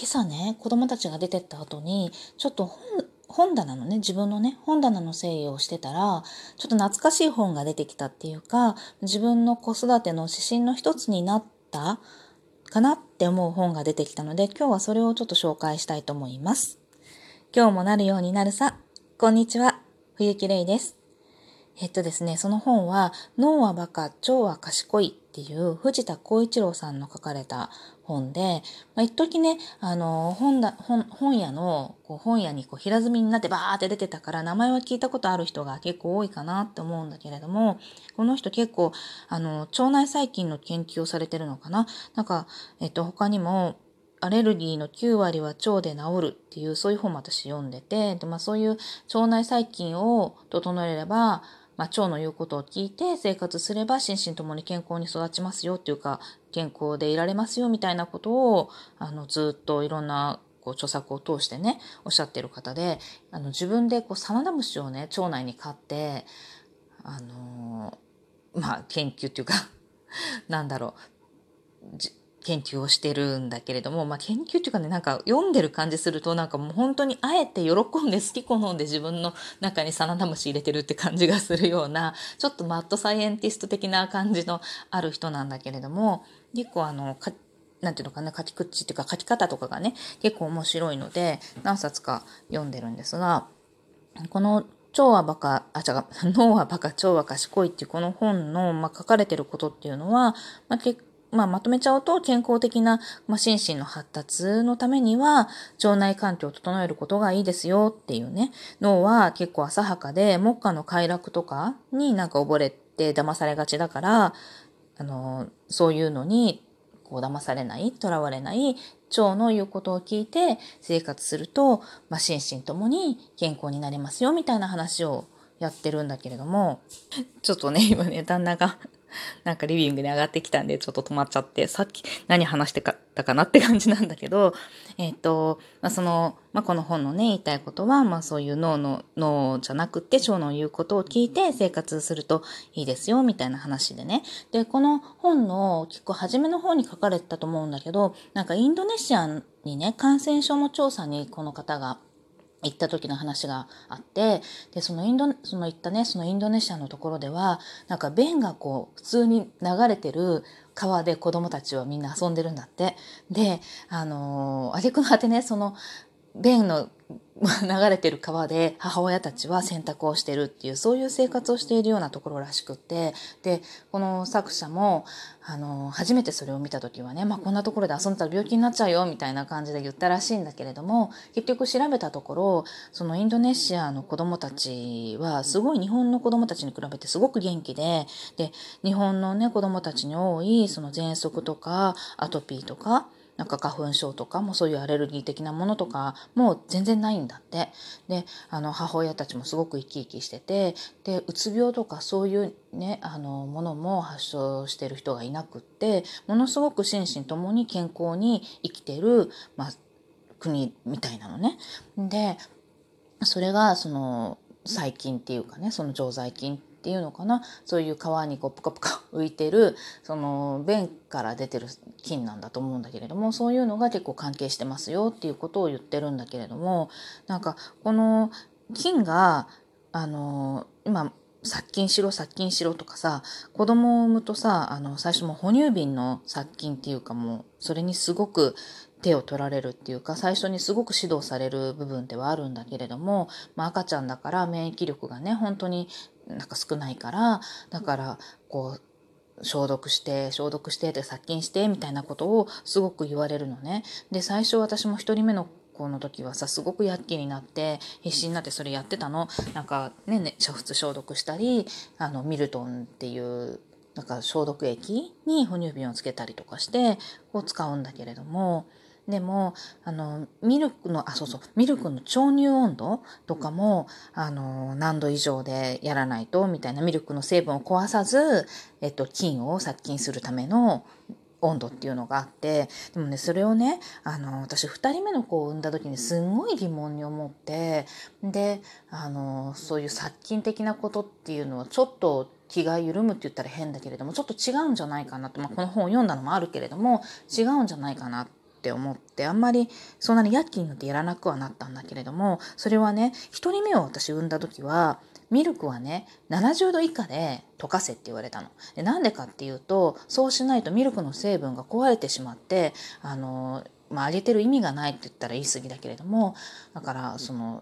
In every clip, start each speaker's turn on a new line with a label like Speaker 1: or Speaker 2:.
Speaker 1: 今朝ね子供たちが出てった後にちょっと本本棚のね自分のね本棚の整理をしてたらちょっと懐かしい本が出てきたっていうか自分の子育ての指針の一つになったかなって思う本が出てきたので今日はそれをちょっと紹介したいと思います。今日もなるようになるさ。こんにちは。冬木玲です。えっとですね、その本は脳はバカ、腸は賢いっていう藤田光一郎さんの書かれた本で、まあ、一時ね、あの、本だ、本、本屋の、こう本屋にこう平積みになってバーって出てたから、名前は聞いたことある人が結構多いかなって思うんだけれども、この人結構、あの、腸内細菌の研究をされてるのかな？なんか、えっと、他にも、アレルギーの9割は腸で治るっていう、そういう本も私読んでて、でまあ、そういう腸内細菌を整えれば、まあ、腸の言うことを聞いて生活すれば心身ともに健康に育ちますよっていうか健康でいられますよみたいなことをあのずっといろんなこう著作を通してねおっしゃってる方であの自分でこうサナダムシをね腸内に飼ってあのまあ研究っていうか なんだろう研究をしてるんだけれども、まあ、研究っていうかねなんか読んでる感じするとなんかもう本当にあえて喜んで好き好んで自分の中にサナダムシ入れてるって感じがするようなちょっとマッドサイエンティスト的な感じのある人なんだけれども結構あのなんていうのかな書き口っていうか書き方とかがね結構面白いので何冊か読んでるんですがこの腸はバカ、あ、違う、脳はバカ、腸は賢いっていうこの本の、まあ、書かれてることっていうのは、まあ、結まあ、まとめちゃうと健康的な、まあ、心身の発達のためには腸内環境を整えることがいいですよっていうね。脳は結構浅はかで目下の快楽とかになんか溺れて騙されがちだからあのそういうのにこう騙されない囚われない腸の言うことを聞いて生活すると、まあ、心身ともに健康になれますよみたいな話をやってるんだけれども。ちょっとね今ね旦那が なんかリビングに上がってきたんでちょっと止まっちゃって、さっき何話してたかなって感じなんだけど、えっ、ー、と、まあ、その、まあ、この本のね、言いたいことは、まあ、そういう脳の、脳じゃなくて、腸の言うことを聞いて生活するといいですよ、みたいな話でね。で、この本の結構初めの方に書かれてたと思うんだけど、なんかインドネシアにね、感染症の調査にこの方が行った時の話があってでそのインドその行ったねそのインドネシアのところではなんか便がこう普通に流れてる川で子供たちはみんな遊んでるんだって。であの挙句の果てねその便の 流れてる川で母親たちは洗濯をしてるっていうそういう生活をしているようなところらしくってでこの作者もあの初めてそれを見た時はね、まあ、こんなところで遊んだら病気になっちゃうよみたいな感じで言ったらしいんだけれども結局調べたところそのインドネシアの子どもたちはすごい日本の子どもたちに比べてすごく元気でで日本のね子どもたちに多いその喘息とかアトピーとかなんか花粉症とかもそういうアレルギー的なものとかも全然ないんだって。で、あの母親たちもすごく生き生きしてて、で、うつ病とかそういうね、あの、ものも発症してる人がいなくって、ものすごく心身ともに健康に生きてる、まあ、国みたいなのね。で、それがその細菌っていうかねその常在菌っていうのかな？そういう川にこうプカプカ浮いてるその便から出てる菌なんだと思うんだけれどもそういうのが結構関係してますよっていうことを言ってるんだけれどもなんかこの菌があの今殺菌しろ殺菌しろとかさ子供を産むとさあの最初も哺乳瓶の殺菌っていうかもうそれにすごく手を取られるっていうか最初にすごく指導される部分ではあるんだけれども、まあ、赤ちゃんだから免疫力がね本当になんか少ないからだからこう消毒して消毒してで殺菌してみたいなことをすごく言われるのね。で最初私も1人目の子の時はさすごく躍起になって必死になってそれやってたの。なんかね煮沸消毒したりあのミルトンっていうなんか消毒液に哺乳瓶をつけたりとかしてこう使うんだけれどもでもあのミルクのあそうそうミルクの調乳温度とかもあの何度以上でやらないとみたいなミルクの成分を壊さず、えっと、菌を殺菌するための温度っていうのがあってでもねそれをねあの私2人目の子を産んだ時にすんごい疑問に思ってであのそういう殺菌的なことっていうのはちょっと気が緩むって言ったら変だけれどもちょっと違うんじゃないかなと、まあ、この本を読んだのもあるけれども違うんじゃないかなっっって思ってあんまりそんなに躍起になってやらなくはなったんだけれどもそれはね1人目を私産んだ時はミルクはね70度以下で溶かせって言われたの。でなんでかっていうとそうしないとミルクの成分が壊れてしまってあのまあ、あげてる意味がないって言ったら言い過ぎだけれどもだからその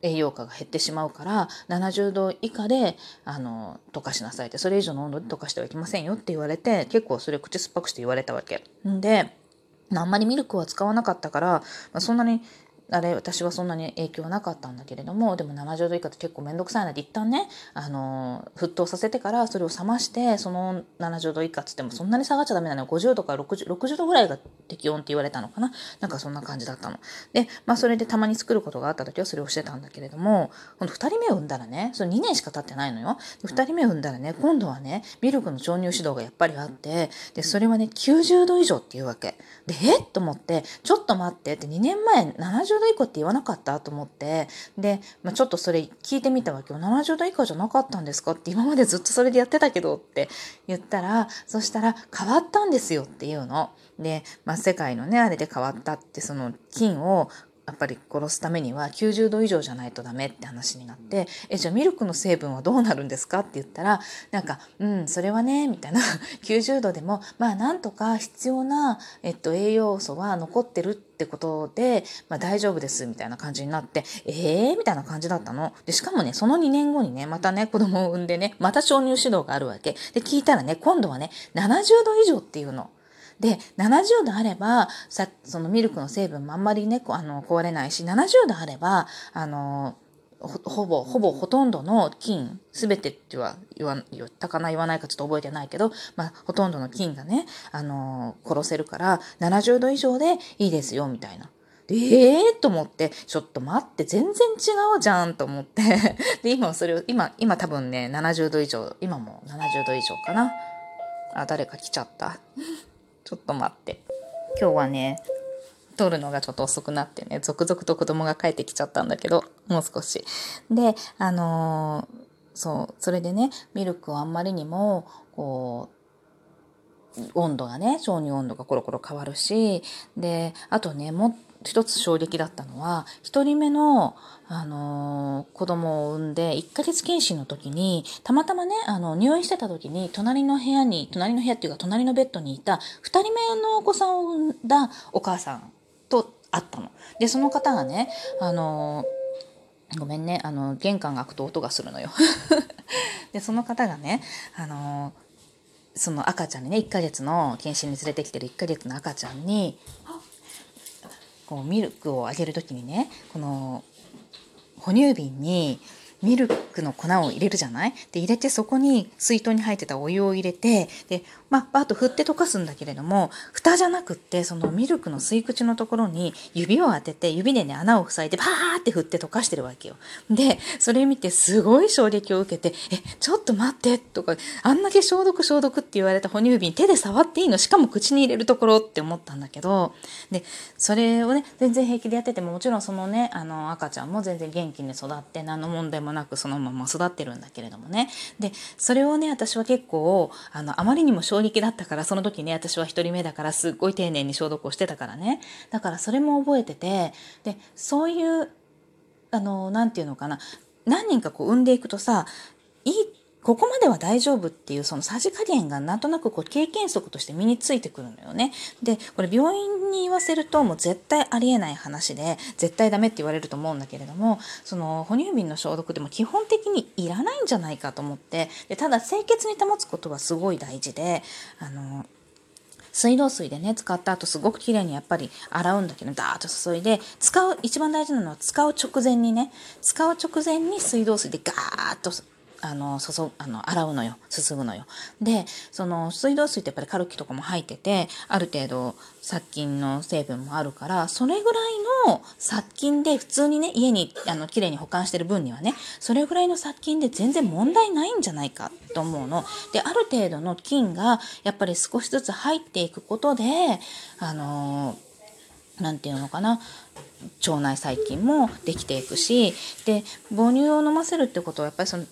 Speaker 1: 栄養価が減ってしまうから70度以下であの溶かしなさいってそれ以上の温度で溶かしてはいけませんよって言われて結構それ口酸っぱくして言われたわけ。んであんまりミルクは使わなかったから、まあ、そんなにあれ私はそんなに影響はなかったんだけれどもでも70度以下って結構面倒くさいなって一旦ねあの沸騰させてからそれを冷ましてその70度以下っつってもそんなに下がっちゃダメなの50度から 60, 60度ぐらいが適温って言われたのかななんかそんな感じだったの。でまあそれでたまに作ることがあった時はそれをしてたんだけれども今度2人目を産んだらねそれ2年しか経ってないのよ。2人目産んだらね今度はねミルクの調乳指導がやっぱりあってでそれはね90度以上っていうわけ。でえっ？と思ってちょっと待ってって2年前70 70度以下って言わなかったと思って。で、まあ、ちょっとそれ聞いてみたわけよ70度以下じゃなかったんですか？って今までずっとそれでやってたけどって言ったらそしたら変わったんですよっていうの。で、まあ、世界のねあれで変わったってその金をやっぱり殺すためには90度以上じゃないとダメって話になって「えじゃあミルクの成分はどうなるんですか?」って言ったらなんか「うんそれはね」みたいな 90度でもまあなんとか必要な、えっと、栄養素は残ってるってことで、まあ、大丈夫ですみたいな感じになってえーみたいな感じだったの。でしかもねその2年後にねまたね子供を産んでねまた鍾乳指導があるわけで聞いたらね今度はね70度以上っていうの。で70度あればさそのミルクの成分もあんまりねあの壊れないし70度あればあのほぼほぼほとんどの菌全てっては言わ言ったかな言わないかちょっと覚えてないけど、まあ、ほとんどの菌がね、あの殺せるから70度以上でいいですよみたいな。でええー、と思って、ちょっと待って、全然違うじゃんと思って。で、今それを、今、今多分ね、70度以上、今も70度以上かな。あ、誰か来ちゃった。ちょっと待って。今日はね、撮るのがちょっと遅くなってね、続々と子供が帰ってきちゃったんだけど、もう少し。で、あのー、そう、それでね、ミルクをあんまりにも、こう、温度がね、小乳温度がコロコロ変わるし、で、あとね、もっ一つ衝撃だったのは1人目の、あのー、子供を産んで1ヶ月検診の時にたまたまねあの入院してた時に隣の部屋に隣の部屋っていうか隣のベッドにいた2人目のお子さんを産んだお母さんと会ったの。でその方がね、あのー、ごめんねあの玄関が開くと音がするのよ。でその方がね、あの、その赤ちゃんにね1ヶ月の検診に連れてきてる1ヶ月の赤ちゃんにこうミルクをあげる時にねこの哺乳瓶にミルクの粉を入れるじゃない？で入れてそこに水筒に入ってたお湯を入れてで、まあ、バーッと振って溶かすんだけれども蓋じゃなくってそのミルクの吸い口のところに指を当てて指でね穴を塞いでバーって振って溶かしてるわけよ。でそれ見てすごい衝撃を受けて「えちょっと待って」とかあんだけ消毒消毒って言われた哺乳瓶手で触っていいの？しかも口に入れるところって思ったんだけどでそれをね全然平気でやっててももちろんそのねあの赤ちゃんも全然元気に育って何の問題ももなくそのまま育ってるんだけれどもね。でそれをね私は結構あのあまりにも衝撃だったからその時ね私は1人目だからすっごい丁寧に消毒をしてたからね。だからそれも覚えててでそういうあの何て言うのかな。何人かこう産んでいくとさいいここまでは大丈夫っていうそのさじ加減がなんとなくこう経験則として身についてくるのよね。でこれ病院に言わせるともう絶対ありえない話で絶対ダメって言われると思うんだけれどもその哺乳瓶の消毒でも基本的にいらないんじゃないかと思ってでただ清潔に保つことはすごい大事であの水道水でね使った後すごく綺麗にやっぱり洗うんだけどダーッと注いで使う一番大事なのは使う直前にね使う直前に水道水でガーッとあの注あの洗うのよすすぐのよ。でその水道水ってやっぱりカルキとかも入っててある程度殺菌の成分もあるからそれぐらいの殺菌で普通にね家にあの綺麗に保管してる分にはねそれぐらいの殺菌で全然問題ないんじゃないかと思うの。である程度の菌がやっぱり少しずつ入っていくことであの何て言うのかな腸内細菌もできていくしで母乳を飲ませるってことはやっぱりその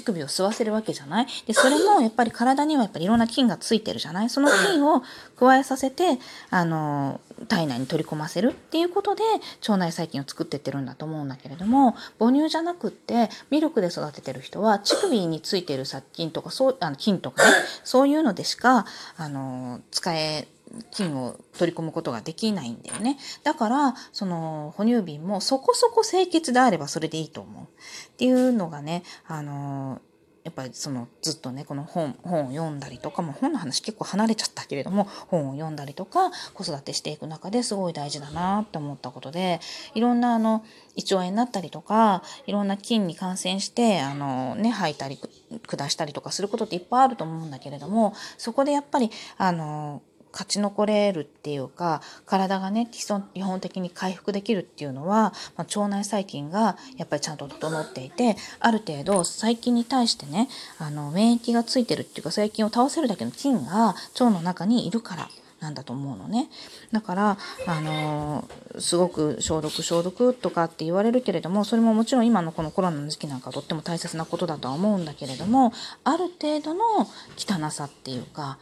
Speaker 1: 乳首を吸わせるわけじゃない？で、それも やっぱり体にはやっぱりいろんな菌がついてるじゃない？その菌を加えさせて、あの、体内に取り込ませるっていうことで腸内細菌を作ってってるんだと思うんだけれども母乳じゃなくってミルクで育ててる人は乳首についてる殺菌とかそうあの菌とかねそういうのでしかあの使え菌を取り込むことができないんだよね。だから、その、哺乳瓶もそこそこ清潔であればそれでいいと思う。っていうのがね、あのやっぱりそのずっとねこの本本を読んだりとかも本の話結構離れちゃったけれども本を読んだりとか子育てしていく中ですごい大事だなって思ったことでいろんなあの胃腸炎になったりとかいろんな菌に感染してあのね吐いたり下したりとかすることっていっぱいあると思うんだけれどもそこでやっぱりあの勝ち残れるっていうか体がね基基本的に回復できるっていうのは、まあ、腸内細菌がやっぱりちゃんと整っていてある程度細菌に対してねあの免疫がついてるっていうか細菌を倒せるだけの菌が腸の中にいるからなんだと思うのね。だから、あのー、すごく消毒消毒とかって言われるけれども、それももちろん今のこのコロナの時期なんかとっても大切なことだとは思うんだけれども、ある程度の汚さっていうか、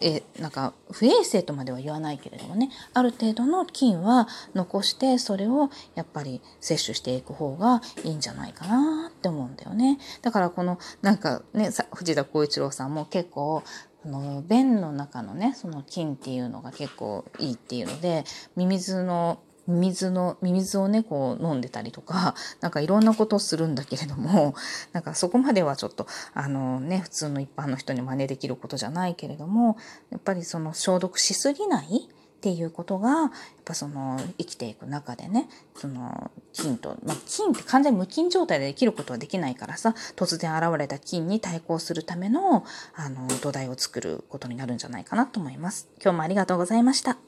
Speaker 1: えなんか不衛生とまでは言わないけれどもね。ある程度の菌は残してそれをやっぱり摂取していく方がいいんじゃないかなって思うんだよね。だからこのなんかね藤田浩一郎さんも結構あの便の中のねその菌っていうのが結構いいっていうのでミミズの水の、ミミズをね、こう飲んでたりとか、なんかいろんなことをするんだけれども、なんかそこまではちょっと、あのね、普通の一般の人に真似できることじゃないけれども、やっぱりその消毒しすぎないっていうことが、やっぱその生きていく中でね、その菌と、まあ、菌って完全に無菌状態で生きることはできないからさ、突然現れた菌に対抗するための、あの、土台を作ることになるんじゃないかなと思います。今日もありがとうございました。